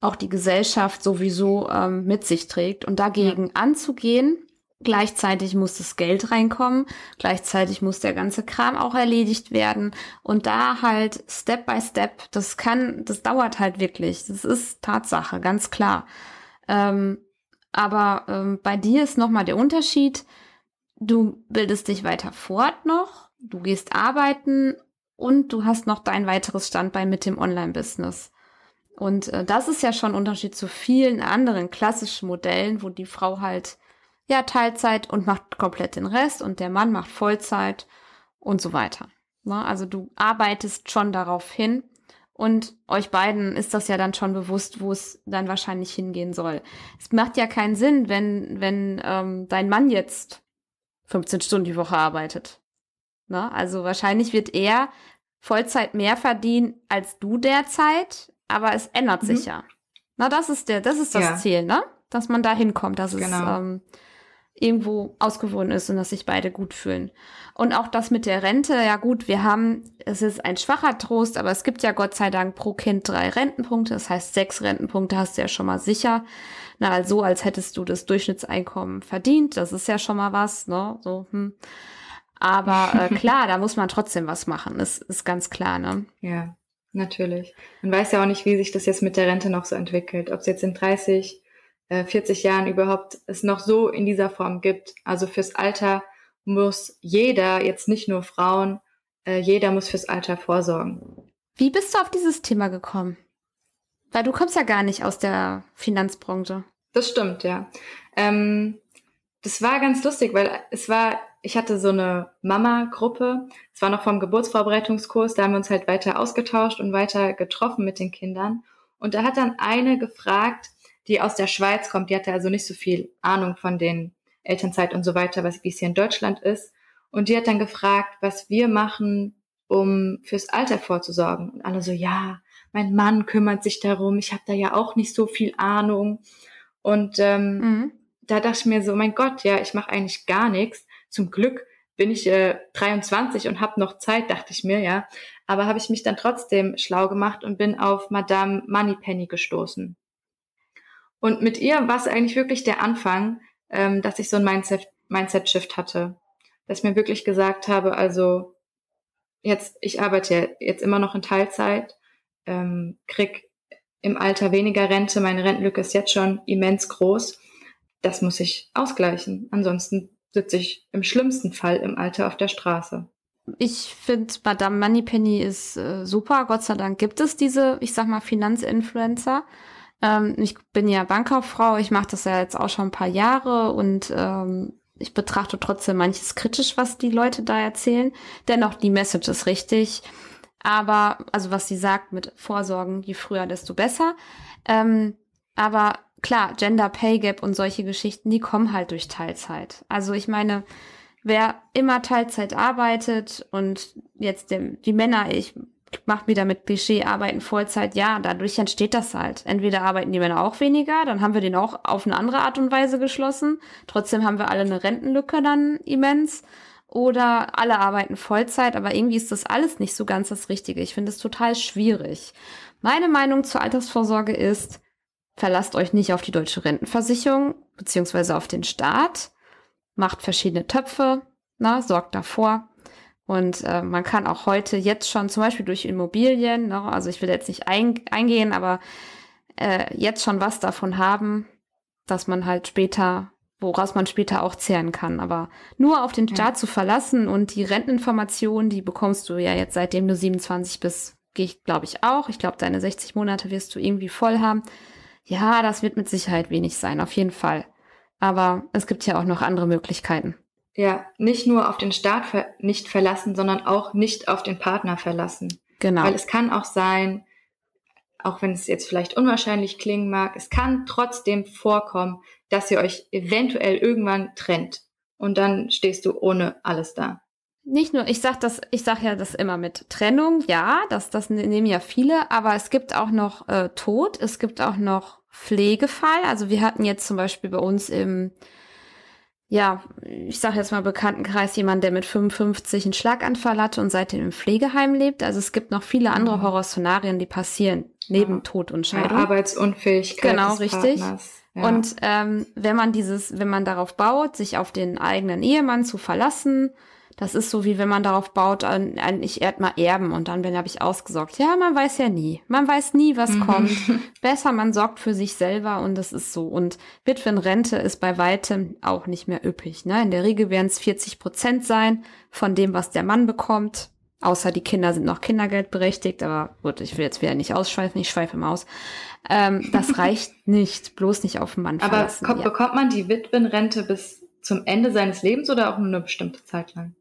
auch die Gesellschaft sowieso ähm, mit sich trägt. Und dagegen ja. anzugehen, gleichzeitig muss das Geld reinkommen, gleichzeitig muss der ganze Kram auch erledigt werden. Und da halt Step by Step, das kann, das dauert halt wirklich. Das ist Tatsache, ganz klar. Ähm, aber ähm, bei dir ist nochmal der Unterschied. Du bildest dich weiter fort noch, du gehst arbeiten und du hast noch dein weiteres Standbein mit dem Online-Business. Und äh, das ist ja schon ein Unterschied zu vielen anderen klassischen Modellen, wo die Frau halt ja Teilzeit und macht komplett den Rest und der Mann macht Vollzeit und so weiter. Na, also du arbeitest schon darauf hin und euch beiden ist das ja dann schon bewusst, wo es dann wahrscheinlich hingehen soll. Es macht ja keinen Sinn, wenn, wenn ähm, dein Mann jetzt 15 Stunden die Woche arbeitet. Na, also wahrscheinlich wird er Vollzeit mehr verdienen als du derzeit, aber es ändert sich mhm. ja. Na, das ist der, das ist das ja. Ziel, ne? Dass man da hinkommt, dass genau. es ähm, irgendwo ausgewogen ist und dass sich beide gut fühlen. Und auch das mit der Rente, ja gut, wir haben, es ist ein schwacher Trost, aber es gibt ja Gott sei Dank pro Kind drei Rentenpunkte, das heißt sechs Rentenpunkte hast du ja schon mal sicher. Na, also als hättest du das Durchschnittseinkommen verdient, das ist ja schon mal was, ne? So, hm. Aber äh, klar, da muss man trotzdem was machen, das ist ganz klar, ne? Ja. Natürlich. Man weiß ja auch nicht, wie sich das jetzt mit der Rente noch so entwickelt. Ob es jetzt in 30, äh, 40 Jahren überhaupt es noch so in dieser Form gibt. Also fürs Alter muss jeder, jetzt nicht nur Frauen, äh, jeder muss fürs Alter vorsorgen. Wie bist du auf dieses Thema gekommen? Weil du kommst ja gar nicht aus der Finanzbranche. Das stimmt, ja. Ähm, das war ganz lustig, weil es war ich hatte so eine Mama-Gruppe. Es war noch vom Geburtsvorbereitungskurs. Da haben wir uns halt weiter ausgetauscht und weiter getroffen mit den Kindern. Und da hat dann eine gefragt, die aus der Schweiz kommt. Die hatte also nicht so viel Ahnung von den Elternzeit und so weiter, was, wie es hier in Deutschland ist. Und die hat dann gefragt, was wir machen, um fürs Alter vorzusorgen. Und alle so, ja, mein Mann kümmert sich darum. Ich habe da ja auch nicht so viel Ahnung. Und ähm, mhm. da dachte ich mir so, mein Gott, ja, ich mache eigentlich gar nichts. Zum Glück bin ich äh, 23 und habe noch Zeit, dachte ich mir, ja. Aber habe ich mich dann trotzdem schlau gemacht und bin auf Madame Moneypenny gestoßen. Und mit ihr war es eigentlich wirklich der Anfang, ähm, dass ich so ein Mindset, Mindset-Shift hatte. Dass ich mir wirklich gesagt habe, also jetzt, ich arbeite jetzt immer noch in Teilzeit, ähm, krieg im Alter weniger Rente, meine Rentenlücke ist jetzt schon immens groß. Das muss ich ausgleichen. Ansonsten sitze ich im schlimmsten Fall im Alter auf der Straße. Ich finde, Madame Moneypenny ist äh, super. Gott sei Dank gibt es diese, ich sag mal, Finanzinfluencer. Ähm, ich bin ja Bankkauffrau, ich mache das ja jetzt auch schon ein paar Jahre und ähm, ich betrachte trotzdem manches kritisch, was die Leute da erzählen. Dennoch, die Message ist richtig. Aber, also was sie sagt mit Vorsorgen, je früher, desto besser. Ähm, aber klar, Gender Pay Gap und solche Geschichten, die kommen halt durch Teilzeit. Also ich meine, wer immer Teilzeit arbeitet und jetzt dem, die Männer, ich mach wieder mit Klischee, arbeiten Vollzeit, ja, dadurch entsteht das halt. Entweder arbeiten die Männer auch weniger, dann haben wir den auch auf eine andere Art und Weise geschlossen. Trotzdem haben wir alle eine Rentenlücke dann immens. Oder alle arbeiten Vollzeit, aber irgendwie ist das alles nicht so ganz das Richtige. Ich finde es total schwierig. Meine Meinung zur Altersvorsorge ist, Verlasst euch nicht auf die deutsche Rentenversicherung beziehungsweise auf den Staat. Macht verschiedene Töpfe, na, sorgt davor. Und äh, man kann auch heute jetzt schon zum Beispiel durch Immobilien, ne, also ich will jetzt nicht ein, eingehen, aber äh, jetzt schon was davon haben, dass man halt später, woraus man später auch zehren kann. Aber nur auf den Staat ja. zu verlassen und die Renteninformationen, die bekommst du ja jetzt seitdem du 27 bist, gehe ich, glaube ich, auch. Ich glaube, deine 60 Monate wirst du irgendwie voll haben. Ja, das wird mit Sicherheit wenig sein, auf jeden Fall. Aber es gibt ja auch noch andere Möglichkeiten. Ja, nicht nur auf den Staat ver nicht verlassen, sondern auch nicht auf den Partner verlassen. Genau. Weil es kann auch sein, auch wenn es jetzt vielleicht unwahrscheinlich klingen mag, es kann trotzdem vorkommen, dass ihr euch eventuell irgendwann trennt und dann stehst du ohne alles da. Nicht nur, ich sag das, ich sag ja das immer mit Trennung, ja, das, das ne-, nehmen ja viele, aber es gibt auch noch äh, Tod, es gibt auch noch Pflegefall. Also wir hatten jetzt zum Beispiel bei uns im ja, ich sage jetzt mal Bekanntenkreis, jemand, der mit 55 einen Schlaganfall hatte und seitdem im Pflegeheim lebt. Also es gibt noch viele andere mhm. Horrorszenarien, die passieren, neben ja. Tod und Scheidung. Ja, Arbeitsunfähigkeit. Genau, richtig. Ja. Und ähm, wenn man dieses, wenn man darauf baut, sich auf den eigenen Ehemann zu verlassen, das ist so wie wenn man darauf baut, an, an ich erd mal erben und dann bin habe ich ausgesorgt. Ja, man weiß ja nie. Man weiß nie, was mhm. kommt. Besser, man sorgt für sich selber und das ist so. Und Witwenrente ist bei weitem auch nicht mehr üppig. Ne? In der Regel werden es 40 Prozent sein von dem, was der Mann bekommt. Außer die Kinder sind noch kindergeldberechtigt, aber gut, ich will jetzt wieder nicht ausschweifen, ich schweife mal aus. Ähm, das reicht nicht, bloß nicht auf den Mann Aber verlassen. Ja. bekommt man die Witwenrente bis zum Ende seines Lebens oder auch nur eine bestimmte Zeit lang?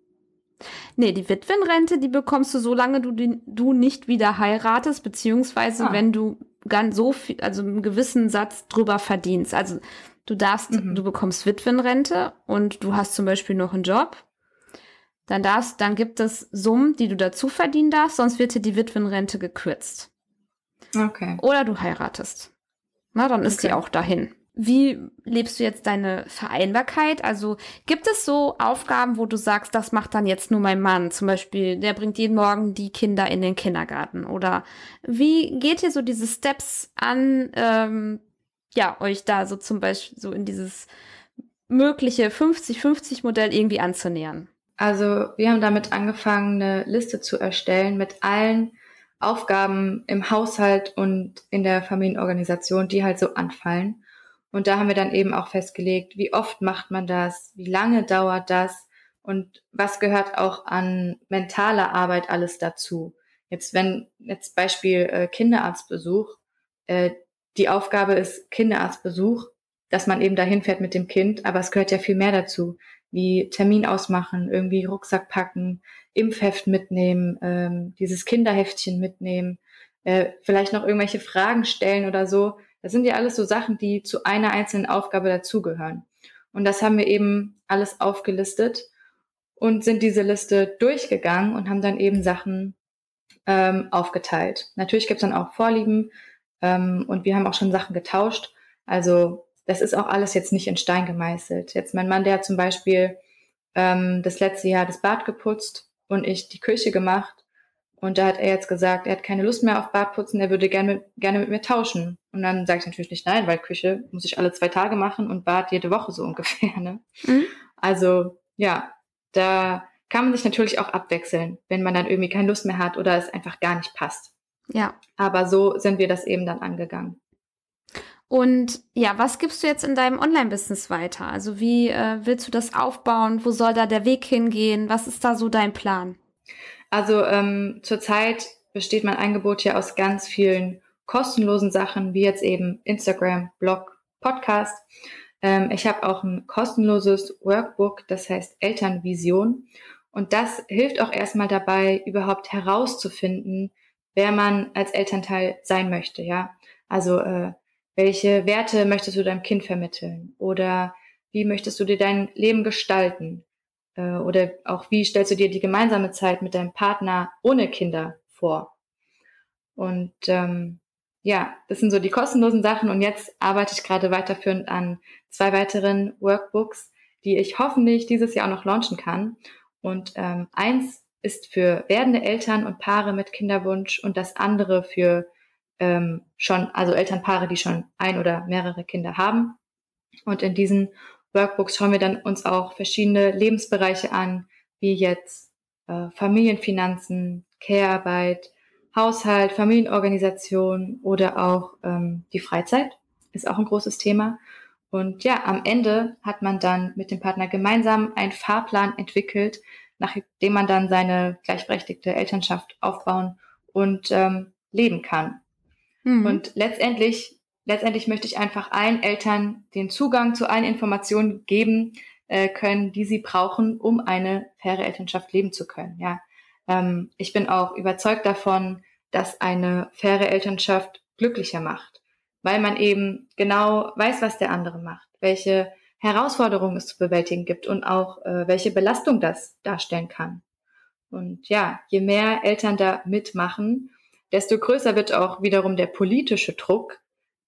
Nee, die Witwenrente, die bekommst du, solange du, die, du nicht wieder heiratest, beziehungsweise ah. wenn du ganz so viel, also einen gewissen Satz drüber verdienst. Also du darfst, mhm. du bekommst Witwenrente und du hast zum Beispiel noch einen Job. Dann darfst, dann gibt es Summen, die du dazu verdienen darfst, sonst wird dir die Witwenrente gekürzt. Okay. Oder du heiratest. Na, dann ist okay. die auch dahin. Wie lebst du jetzt deine Vereinbarkeit? Also gibt es so Aufgaben, wo du sagst, das macht dann jetzt nur mein Mann? Zum Beispiel, der bringt jeden Morgen die Kinder in den Kindergarten. Oder wie geht ihr so diese Steps an, ähm, ja, euch da so zum Beispiel so in dieses mögliche 50-50-Modell irgendwie anzunähern? Also wir haben damit angefangen, eine Liste zu erstellen mit allen Aufgaben im Haushalt und in der Familienorganisation, die halt so anfallen. Und da haben wir dann eben auch festgelegt, wie oft macht man das, wie lange dauert das und was gehört auch an mentaler Arbeit alles dazu. Jetzt wenn, jetzt Beispiel äh, Kinderarztbesuch, äh, die Aufgabe ist Kinderarztbesuch, dass man eben dahin fährt mit dem Kind, aber es gehört ja viel mehr dazu, wie Termin ausmachen, irgendwie Rucksack packen, Impfheft mitnehmen, ähm, dieses Kinderheftchen mitnehmen, äh, vielleicht noch irgendwelche Fragen stellen oder so. Das sind ja alles so Sachen, die zu einer einzelnen Aufgabe dazugehören. Und das haben wir eben alles aufgelistet und sind diese Liste durchgegangen und haben dann eben Sachen ähm, aufgeteilt. Natürlich gibt's dann auch Vorlieben ähm, und wir haben auch schon Sachen getauscht. Also das ist auch alles jetzt nicht in Stein gemeißelt. Jetzt mein Mann, der hat zum Beispiel ähm, das letzte Jahr das Bad geputzt und ich die Küche gemacht. Und da hat er jetzt gesagt, er hat keine Lust mehr auf Badputzen, er würde gerne mit, gerne mit mir tauschen. Und dann sage ich natürlich nicht nein, weil Küche muss ich alle zwei Tage machen und Bad jede Woche so ungefähr. Ne? Mhm. Also ja, da kann man sich natürlich auch abwechseln, wenn man dann irgendwie keine Lust mehr hat oder es einfach gar nicht passt. Ja. Aber so sind wir das eben dann angegangen. Und ja, was gibst du jetzt in deinem Online-Business weiter? Also wie äh, willst du das aufbauen? Wo soll da der Weg hingehen? Was ist da so dein Plan? Also ähm, zurzeit besteht mein Angebot ja aus ganz vielen kostenlosen Sachen, wie jetzt eben Instagram, Blog, Podcast. Ähm, ich habe auch ein kostenloses Workbook, das heißt Elternvision. Und das hilft auch erstmal dabei, überhaupt herauszufinden, wer man als Elternteil sein möchte, ja. Also äh, welche Werte möchtest du deinem Kind vermitteln? Oder wie möchtest du dir dein Leben gestalten? Äh, oder auch wie stellst du dir die gemeinsame Zeit mit deinem Partner ohne Kinder vor? Und ähm, ja, das sind so die kostenlosen Sachen. Und jetzt arbeite ich gerade weiterführend an zwei weiteren Workbooks, die ich hoffentlich dieses Jahr auch noch launchen kann. Und ähm, eins ist für werdende Eltern und Paare mit Kinderwunsch und das andere für ähm, schon, also Elternpaare, die schon ein oder mehrere Kinder haben. Und in diesen Workbooks schauen wir dann uns auch verschiedene Lebensbereiche an, wie jetzt äh, Familienfinanzen, Care-Arbeit, Haushalt, Familienorganisation oder auch ähm, die Freizeit ist auch ein großes Thema. Und ja, am Ende hat man dann mit dem Partner gemeinsam einen Fahrplan entwickelt, nachdem man dann seine gleichberechtigte Elternschaft aufbauen und ähm, leben kann. Mhm. Und letztendlich, letztendlich möchte ich einfach allen Eltern den Zugang zu allen Informationen geben, äh, können, die sie brauchen, um eine faire Elternschaft leben zu können. Ja, ähm, ich bin auch überzeugt davon, dass eine faire Elternschaft glücklicher macht, weil man eben genau weiß, was der andere macht, welche Herausforderungen es zu bewältigen gibt und auch äh, welche Belastung das darstellen kann. Und ja, je mehr Eltern da mitmachen, desto größer wird auch wiederum der politische Druck,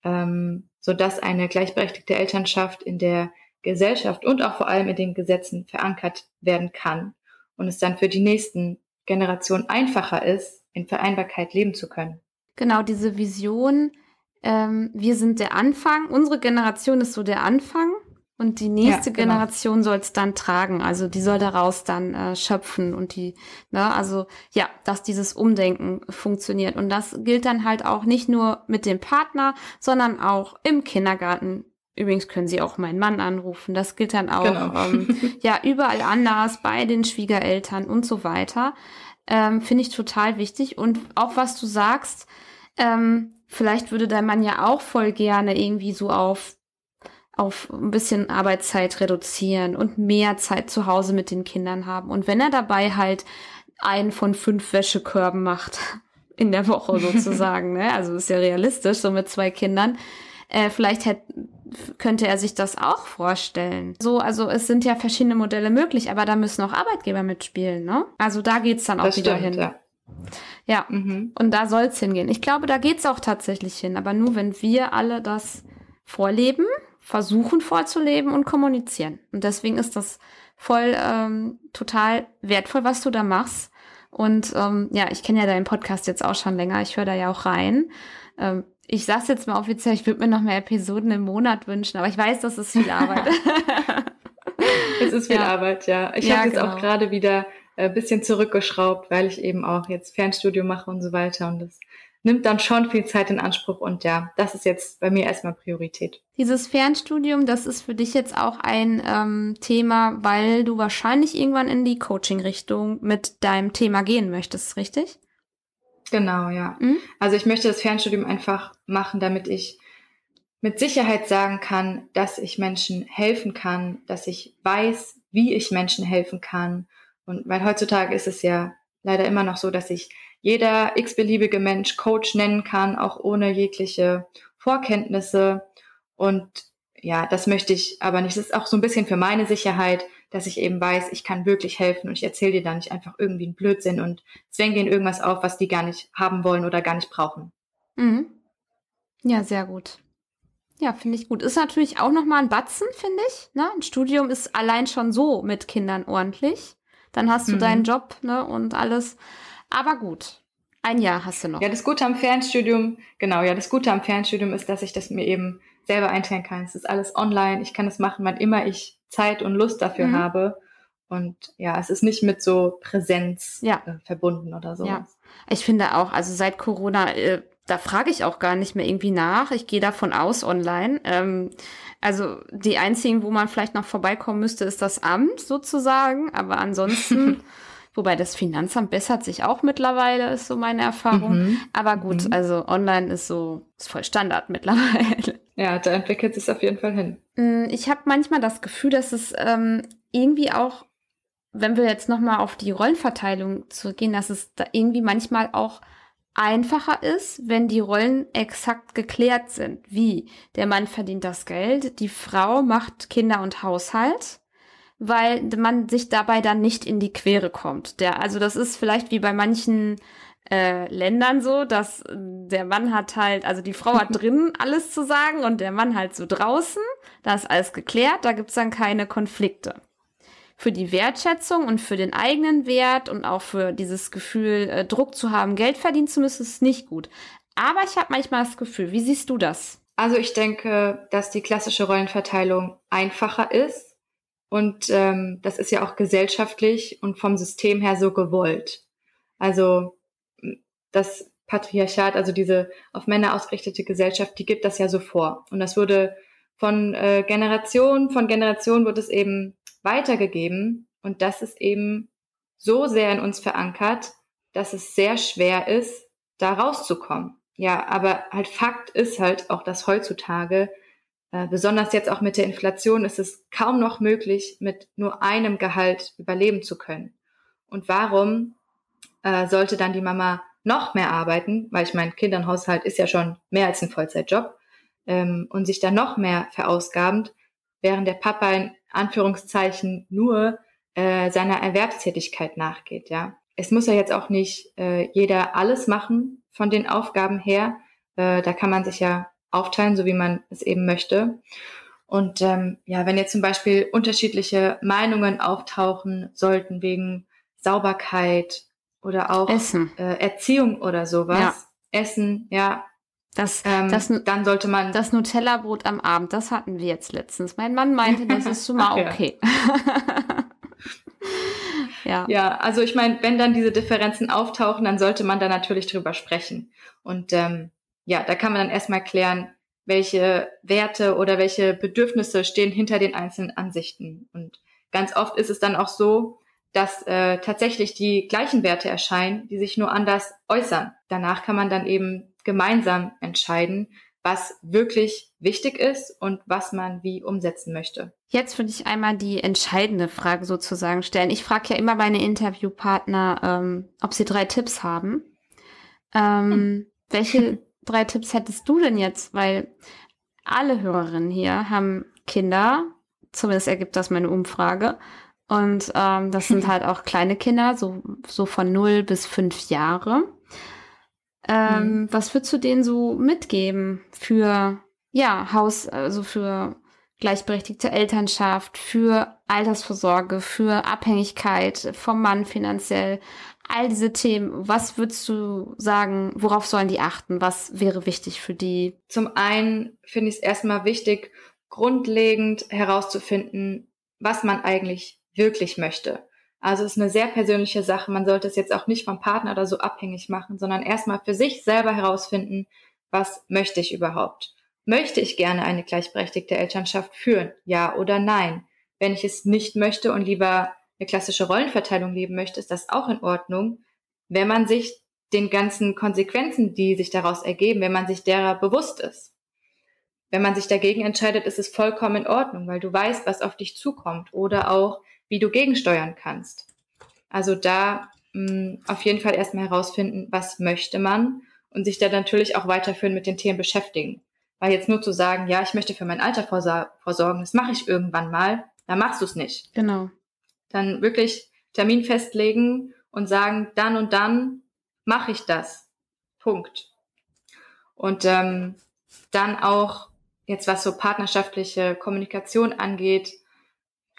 ähm, so dass eine gleichberechtigte Elternschaft in der Gesellschaft und auch vor allem in den Gesetzen verankert werden kann und es dann für die nächsten Generationen einfacher ist, in Vereinbarkeit leben zu können. Genau, diese Vision, ähm, wir sind der Anfang, unsere Generation ist so der Anfang und die nächste ja, genau. Generation soll es dann tragen. Also die soll daraus dann äh, schöpfen und die, ne, also ja, dass dieses Umdenken funktioniert. Und das gilt dann halt auch nicht nur mit dem Partner, sondern auch im Kindergarten. Übrigens können Sie auch meinen Mann anrufen. Das gilt dann auch genau. ähm, ja überall anders bei den Schwiegereltern und so weiter. Ähm, Finde ich total wichtig. Und auch was du sagst, ähm, vielleicht würde dein Mann ja auch voll gerne irgendwie so auf auf ein bisschen Arbeitszeit reduzieren und mehr Zeit zu Hause mit den Kindern haben. Und wenn er dabei halt einen von fünf Wäschekörben macht in der Woche sozusagen, ne? also ist ja realistisch, so mit zwei Kindern, äh, vielleicht hätte könnte er sich das auch vorstellen. So, also es sind ja verschiedene Modelle möglich, aber da müssen auch Arbeitgeber mitspielen, ne? Also da geht's dann auch das wieder stimmt, hin. Ja. Ja, mhm. und da soll's hingehen. Ich glaube, da geht's auch tatsächlich hin, aber nur wenn wir alle das vorleben versuchen vorzuleben und kommunizieren. Und deswegen ist das voll ähm, total wertvoll, was du da machst. Und ähm, ja, ich kenne ja deinen Podcast jetzt auch schon länger. Ich höre da ja auch rein. Ähm, ich sag's jetzt mal offiziell, ich würde mir noch mehr Episoden im Monat wünschen, aber ich weiß, das ist viel Arbeit. es ist viel ja. Arbeit, ja. Ich ja, habe jetzt genau. auch gerade wieder ein äh, bisschen zurückgeschraubt, weil ich eben auch jetzt Fernstudio mache und so weiter. Und das nimmt dann schon viel Zeit in Anspruch und ja, das ist jetzt bei mir erstmal Priorität. Dieses Fernstudium, das ist für dich jetzt auch ein ähm, Thema, weil du wahrscheinlich irgendwann in die Coaching-Richtung mit deinem Thema gehen möchtest, richtig? Genau, ja. Mhm. Also ich möchte das Fernstudium einfach machen, damit ich mit Sicherheit sagen kann, dass ich Menschen helfen kann, dass ich weiß, wie ich Menschen helfen kann. Und weil heutzutage ist es ja leider immer noch so, dass ich jeder x-beliebige Mensch Coach nennen kann, auch ohne jegliche Vorkenntnisse. Und ja, das möchte ich aber nicht. Das ist auch so ein bisschen für meine Sicherheit, dass ich eben weiß, ich kann wirklich helfen und ich erzähle dir da nicht einfach irgendwie einen Blödsinn und zwänge denen irgendwas auf, was die gar nicht haben wollen oder gar nicht brauchen. Mhm. Ja, sehr gut. Ja, finde ich gut. Ist natürlich auch nochmal ein Batzen, finde ich. Ne? Ein Studium ist allein schon so mit Kindern ordentlich. Dann hast du mhm. deinen Job ne, und alles. Aber gut, ein Jahr hast du noch. Ja, das Gute am Fernstudium, genau, ja, das Gute am Fernstudium ist, dass ich das mir eben selber einteilen kann. Es ist alles online. Ich kann es machen, wann immer ich Zeit und Lust dafür mhm. habe. Und ja, es ist nicht mit so Präsenz ja. äh, verbunden oder so. Ja, ich finde auch, also seit Corona, äh, da frage ich auch gar nicht mehr irgendwie nach. Ich gehe davon aus online. Ähm, also die einzigen, wo man vielleicht noch vorbeikommen müsste, ist das Amt sozusagen. Aber ansonsten Wobei das Finanzamt bessert sich auch mittlerweile, ist so meine Erfahrung. Mhm. Aber gut, mhm. also online ist so, ist voll Standard mittlerweile. Ja, da entwickelt es auf jeden Fall hin. Mm, ich habe manchmal das Gefühl, dass es ähm, irgendwie auch, wenn wir jetzt nochmal auf die Rollenverteilung zurückgehen, dass es da irgendwie manchmal auch einfacher ist, wenn die Rollen exakt geklärt sind. Wie? Der Mann verdient das Geld, die Frau macht Kinder und Haushalt weil man sich dabei dann nicht in die Quere kommt. Der, also das ist vielleicht wie bei manchen äh, Ländern so, dass der Mann hat halt, also die Frau hat drinnen alles zu sagen und der Mann halt so draußen. Da ist alles geklärt, da gibt's dann keine Konflikte. Für die Wertschätzung und für den eigenen Wert und auch für dieses Gefühl, äh, Druck zu haben, Geld verdienen zu müssen, ist nicht gut. Aber ich habe manchmal das Gefühl, wie siehst du das? Also ich denke, dass die klassische Rollenverteilung einfacher ist und ähm, das ist ja auch gesellschaftlich und vom System her so gewollt. Also das Patriarchat, also diese auf Männer ausgerichtete Gesellschaft, die gibt das ja so vor. Und das wurde von äh, Generation, von Generation wird es eben weitergegeben. Und das ist eben so sehr in uns verankert, dass es sehr schwer ist, da rauszukommen. Ja, aber halt Fakt ist halt auch, dass heutzutage besonders jetzt auch mit der Inflation ist es kaum noch möglich, mit nur einem Gehalt überleben zu können. Und warum äh, sollte dann die Mama noch mehr arbeiten, weil ich mein Kindernhaushalt ist ja schon mehr als ein Vollzeitjob, ähm, und sich dann noch mehr verausgabend, während der Papa in Anführungszeichen nur äh, seiner Erwerbstätigkeit nachgeht, ja. Es muss ja jetzt auch nicht äh, jeder alles machen von den Aufgaben her. Äh, da kann man sich ja aufteilen, so wie man es eben möchte. Und ähm, ja, wenn jetzt zum Beispiel unterschiedliche Meinungen auftauchen sollten wegen Sauberkeit oder auch Essen. Äh, Erziehung oder sowas, ja. Essen, ja, das, ähm, das, dann sollte man. Das Nutella-Brot am Abend, das hatten wir jetzt letztens. Mein Mann meinte, das ist schon mal okay. ja. ja, also ich meine, wenn dann diese Differenzen auftauchen, dann sollte man da natürlich drüber sprechen. Und ähm, ja, da kann man dann erstmal klären, welche Werte oder welche Bedürfnisse stehen hinter den einzelnen Ansichten. Und ganz oft ist es dann auch so, dass äh, tatsächlich die gleichen Werte erscheinen, die sich nur anders äußern. Danach kann man dann eben gemeinsam entscheiden, was wirklich wichtig ist und was man wie umsetzen möchte. Jetzt würde ich einmal die entscheidende Frage sozusagen stellen. Ich frage ja immer meine Interviewpartner, ähm, ob sie drei Tipps haben. Ähm, hm. Welche drei Tipps hättest du denn jetzt? Weil alle Hörerinnen hier haben Kinder, zumindest ergibt das meine Umfrage. Und ähm, das sind halt auch kleine Kinder, so, so von 0 bis 5 Jahre. Ähm, mhm. Was würdest du denen so mitgeben für ja, Haus, also für gleichberechtigte Elternschaft, für Altersvorsorge, für Abhängigkeit vom Mann finanziell, all diese Themen. Was würdest du sagen, worauf sollen die achten? Was wäre wichtig für die? Zum einen finde ich es erstmal wichtig, grundlegend herauszufinden, was man eigentlich wirklich möchte. Also es ist eine sehr persönliche Sache. Man sollte es jetzt auch nicht vom Partner oder so abhängig machen, sondern erstmal für sich selber herausfinden, was möchte ich überhaupt? Möchte ich gerne eine gleichberechtigte Elternschaft führen? Ja oder nein? Wenn ich es nicht möchte und lieber eine klassische Rollenverteilung leben möchte, ist das auch in Ordnung, wenn man sich den ganzen Konsequenzen, die sich daraus ergeben, wenn man sich derer bewusst ist. Wenn man sich dagegen entscheidet, ist es vollkommen in Ordnung, weil du weißt, was auf dich zukommt oder auch, wie du gegensteuern kannst. Also da mh, mm, auf jeden Fall erstmal herausfinden, was möchte man und sich da natürlich auch weiterführen mit den Themen beschäftigen. Weil jetzt nur zu sagen, ja, ich möchte für mein Alter vorsorgen, das mache ich irgendwann mal, dann machst du es nicht. Genau. Dann wirklich Termin festlegen und sagen, dann und dann mache ich das. Punkt. Und ähm, dann auch jetzt was so partnerschaftliche Kommunikation angeht,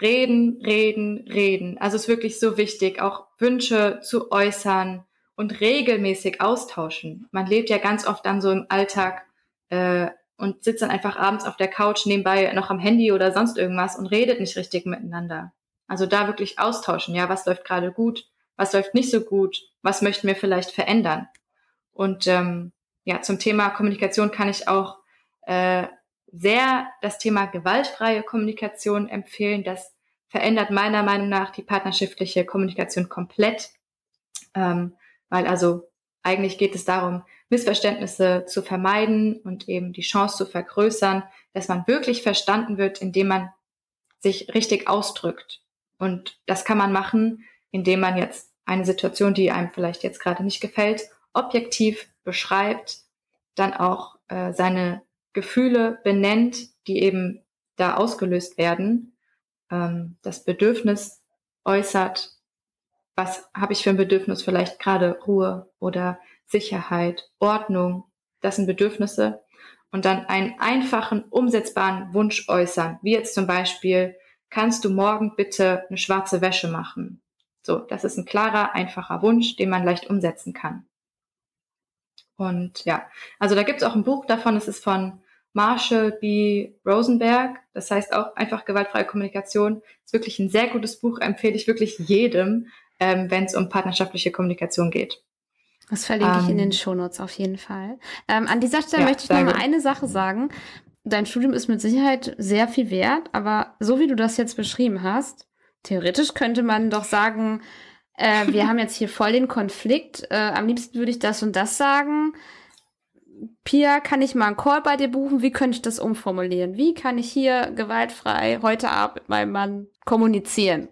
reden, reden, reden. Also es ist wirklich so wichtig, auch Wünsche zu äußern und regelmäßig austauschen. Man lebt ja ganz oft dann so im Alltag äh, und sitzt dann einfach abends auf der Couch nebenbei noch am Handy oder sonst irgendwas und redet nicht richtig miteinander. Also da wirklich austauschen. Ja, was läuft gerade gut? Was läuft nicht so gut? Was möchten wir vielleicht verändern? Und ähm, ja, zum Thema Kommunikation kann ich auch äh, sehr das Thema gewaltfreie Kommunikation empfehlen. Das verändert meiner Meinung nach die partnerschaftliche Kommunikation komplett, ähm, weil also eigentlich geht es darum, Missverständnisse zu vermeiden und eben die Chance zu vergrößern, dass man wirklich verstanden wird, indem man sich richtig ausdrückt. Und das kann man machen, indem man jetzt eine Situation, die einem vielleicht jetzt gerade nicht gefällt, objektiv beschreibt, dann auch äh, seine Gefühle benennt, die eben da ausgelöst werden, ähm, das Bedürfnis äußert, was habe ich für ein Bedürfnis, vielleicht gerade Ruhe oder Sicherheit, Ordnung, das sind Bedürfnisse, und dann einen einfachen, umsetzbaren Wunsch äußern, wie jetzt zum Beispiel, kannst du morgen bitte eine schwarze Wäsche machen? So, das ist ein klarer, einfacher Wunsch, den man leicht umsetzen kann. Und ja, also da gibt es auch ein Buch davon, es ist von Marshall B. Rosenberg, das heißt auch einfach gewaltfreie Kommunikation. Ist wirklich ein sehr gutes Buch, empfehle ich wirklich jedem, ähm, wenn es um partnerschaftliche Kommunikation geht. Das verlinke ähm, ich in den ähm, Shownotes auf jeden Fall. Ähm, an dieser Stelle ja, möchte ich noch mal eine Sache sagen. Dein Studium ist mit Sicherheit sehr viel wert, aber so wie du das jetzt beschrieben hast, theoretisch könnte man doch sagen, äh, wir haben jetzt hier voll den Konflikt. Äh, am liebsten würde ich das und das sagen Pia, kann ich mal einen Call bei dir buchen? Wie könnte ich das umformulieren? Wie kann ich hier gewaltfrei heute Abend mit meinem Mann kommunizieren?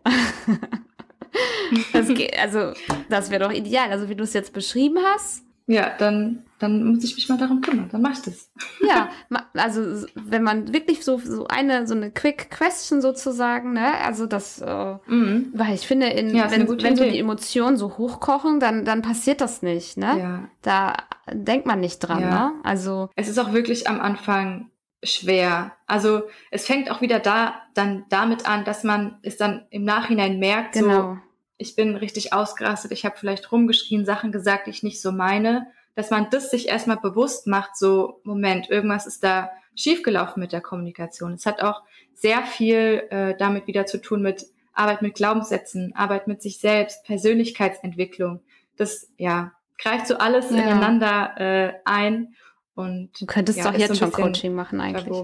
das geht, also, das wäre doch ideal. Also, wie du es jetzt beschrieben hast, ja, dann, dann muss ich mich mal darum kümmern. Dann mach ich das. Ja, also wenn man wirklich so, so eine, so eine Quick Question sozusagen, ne, also das, äh, mhm. weil ich finde, in, ja, wenn, wenn so die Emotionen so hochkochen, dann, dann passiert das nicht, ne? Ja. Da denkt man nicht dran, ja. ne? Also. Es ist auch wirklich am Anfang schwer. Also es fängt auch wieder da, dann damit an, dass man es dann im Nachhinein merkt, genau. so, ich bin richtig ausgerastet, ich habe vielleicht rumgeschrien, Sachen gesagt, die ich nicht so meine, dass man das sich erstmal bewusst macht, so Moment, irgendwas ist da schiefgelaufen mit der Kommunikation. Es hat auch sehr viel äh, damit wieder zu tun mit Arbeit mit Glaubenssätzen, Arbeit mit sich selbst, Persönlichkeitsentwicklung. Das ja greift so alles ja. ineinander äh, ein. Und, du könntest ja, doch jetzt so schon Coaching machen eigentlich.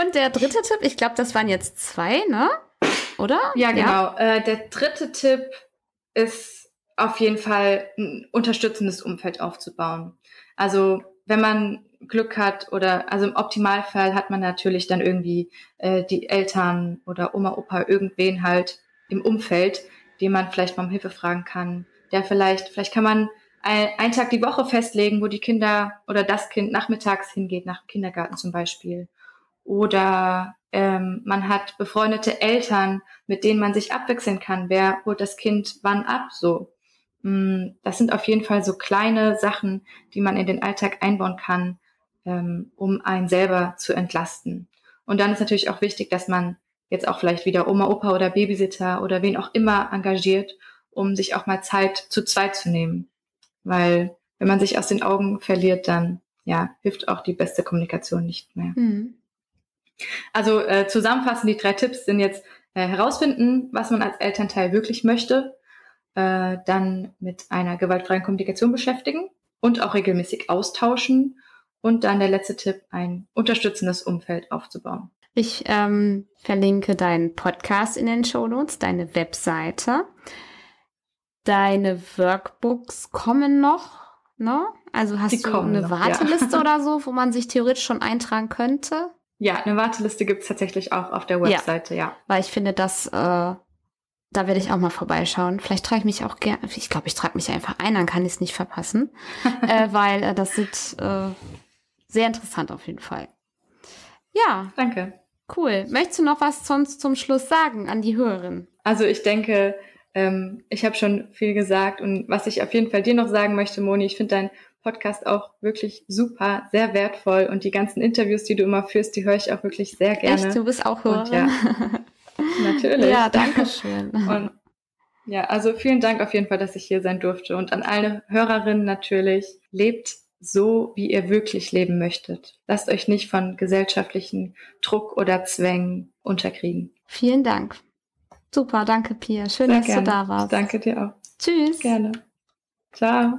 Und der dritte Tipp, ich glaube, das waren jetzt zwei, ne? Oder? Ja, genau. Ja. Äh, der dritte Tipp ist auf jeden Fall ein unterstützendes Umfeld aufzubauen. Also wenn man Glück hat oder also im Optimalfall hat man natürlich dann irgendwie äh, die Eltern oder Oma, Opa, irgendwen halt im Umfeld, den man vielleicht mal um Hilfe fragen kann. Der vielleicht, vielleicht kann man ein, einen Tag die Woche festlegen, wo die Kinder oder das Kind nachmittags hingeht, nach dem Kindergarten zum Beispiel. Oder ähm, man hat befreundete Eltern, mit denen man sich abwechseln kann. Wer holt das Kind wann ab? So. Mm, das sind auf jeden Fall so kleine Sachen, die man in den Alltag einbauen kann, ähm, um einen selber zu entlasten. Und dann ist natürlich auch wichtig, dass man jetzt auch vielleicht wieder Oma, Opa oder Babysitter oder wen auch immer engagiert, um sich auch mal Zeit zu zweit zu nehmen. Weil wenn man sich aus den Augen verliert, dann ja, hilft auch die beste Kommunikation nicht mehr. Mhm. Also äh, zusammenfassend, die drei Tipps sind jetzt äh, herausfinden, was man als Elternteil wirklich möchte, äh, dann mit einer gewaltfreien Kommunikation beschäftigen und auch regelmäßig austauschen und dann der letzte Tipp, ein unterstützendes Umfeld aufzubauen. Ich ähm, verlinke deinen Podcast in den Show Notes, deine Webseite. Deine Workbooks kommen noch, ne? Also hast Die du eine noch, Warteliste ja. oder so, wo man sich theoretisch schon eintragen könnte? Ja, eine Warteliste gibt's tatsächlich auch auf der Webseite, ja. ja. Weil ich finde, dass äh, da werde ich auch mal vorbeischauen. Vielleicht trage ich mich auch gerne, ich glaube, ich trage mich einfach ein, dann kann ich es nicht verpassen. äh, weil äh, das sieht äh, sehr interessant auf jeden Fall. Ja. Danke. Cool. Möchtest du noch was sonst zum Schluss sagen an die Hörerin? Also ich denke, ähm, ich habe schon viel gesagt und was ich auf jeden Fall dir noch sagen möchte, Moni, ich finde dein Podcast auch wirklich super, sehr wertvoll und die ganzen Interviews, die du immer führst, die höre ich auch wirklich sehr gerne. Echt, du bist auch Hörerin? ja, natürlich. Ja, danke schön. Und ja, also vielen Dank auf jeden Fall, dass ich hier sein durfte und an alle Hörerinnen natürlich, lebt so, wie ihr wirklich leben möchtet. Lasst euch nicht von gesellschaftlichen Druck oder Zwängen unterkriegen. Vielen Dank. Super, danke Pia. Schön, Sehr dass gerne. du da warst. Danke dir auch. Tschüss. Gerne. Ciao.